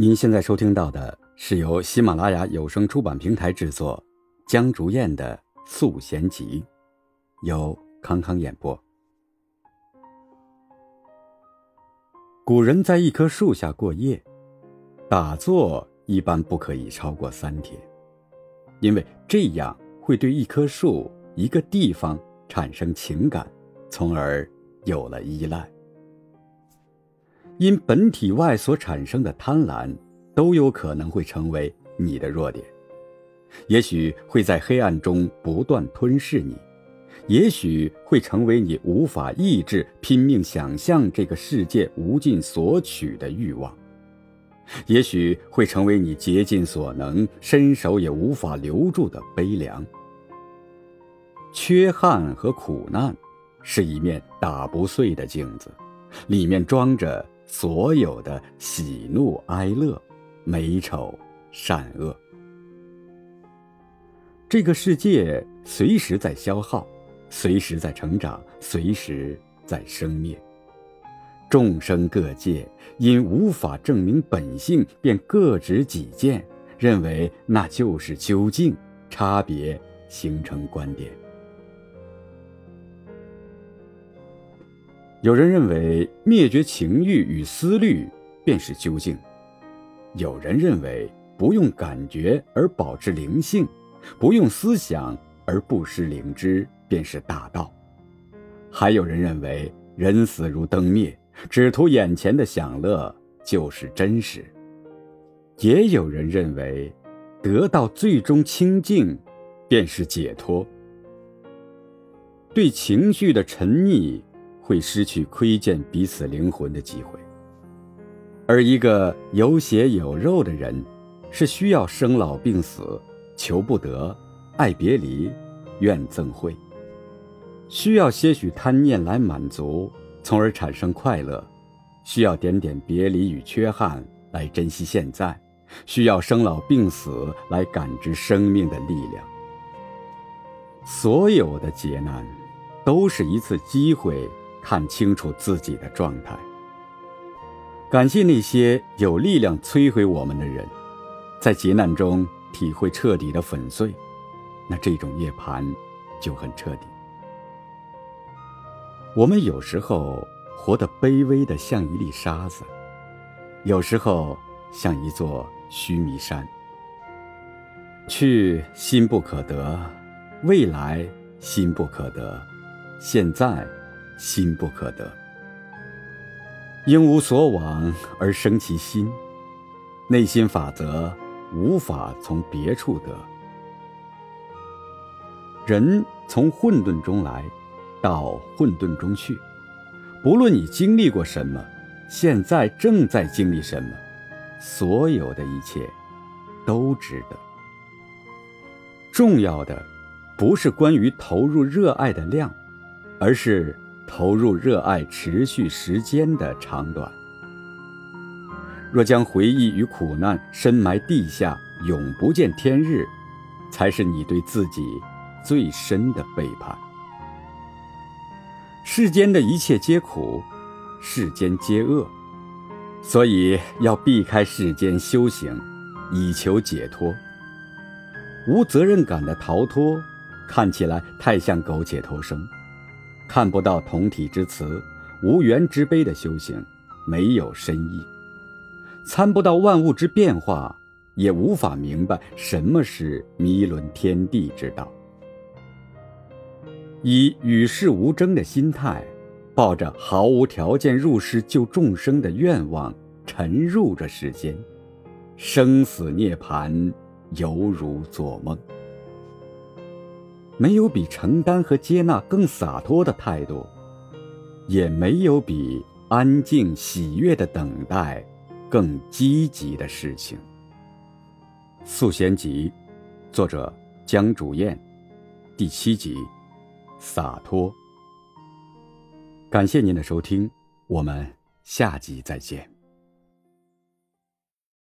您现在收听到的是由喜马拉雅有声出版平台制作，江竹燕的《素贤集》，由康康演播。古人在一棵树下过夜，打坐一般不可以超过三天，因为这样会对一棵树、一个地方产生情感，从而有了依赖。因本体外所产生的贪婪，都有可能会成为你的弱点，也许会在黑暗中不断吞噬你，也许会成为你无法抑制、拼命想象这个世界无尽索取的欲望，也许会成为你竭尽所能、伸手也无法留住的悲凉。缺憾和苦难，是一面打不碎的镜子，里面装着。所有的喜怒哀乐、美丑善恶，这个世界随时在消耗，随时在成长，随时在生灭。众生各界因无法证明本性，便各执己见，认为那就是究竟，差别形成观点。有人认为灭绝情欲与思虑便是究竟，有人认为不用感觉而保持灵性，不用思想而不失灵知便是大道，还有人认为人死如灯灭，只图眼前的享乐就是真实，也有人认为得到最终清净便是解脱，对情绪的沉溺。会失去窥见彼此灵魂的机会，而一个有血有肉的人，是需要生老病死、求不得、爱别离、怨憎会，需要些许贪念来满足，从而产生快乐；需要点点别离与缺憾来珍惜现在；需要生老病死来感知生命的力量。所有的劫难，都是一次机会。看清楚自己的状态。感谢那些有力量摧毁我们的人，在劫难中体会彻底的粉碎，那这种涅槃就很彻底。我们有时候活得卑微的像一粒沙子，有时候像一座须弥山。去心不可得，未来心不可得，现在。心不可得，因无所往而生其心。内心法则无法从别处得。人从混沌中来，到混沌中去。不论你经历过什么，现在正在经历什么，所有的一切都值得。重要的不是关于投入热爱的量，而是。投入热爱持续时间的长短。若将回忆与苦难深埋地下，永不见天日，才是你对自己最深的背叛。世间的一切皆苦，世间皆恶，所以要避开世间修行，以求解脱。无责任感的逃脱，看起来太像苟且偷生。看不到同体之慈，无缘之悲的修行，没有深意；参不到万物之变化，也无法明白什么是弥伦天地之道。以与世无争的心态，抱着毫无条件入世救众生的愿望，沉入这世间，生死涅槃，犹如做梦。没有比承担和接纳更洒脱的态度，也没有比安静喜悦的等待更积极的事情。《素贤集》，作者江竹燕，第七集，洒脱。感谢您的收听，我们下集再见。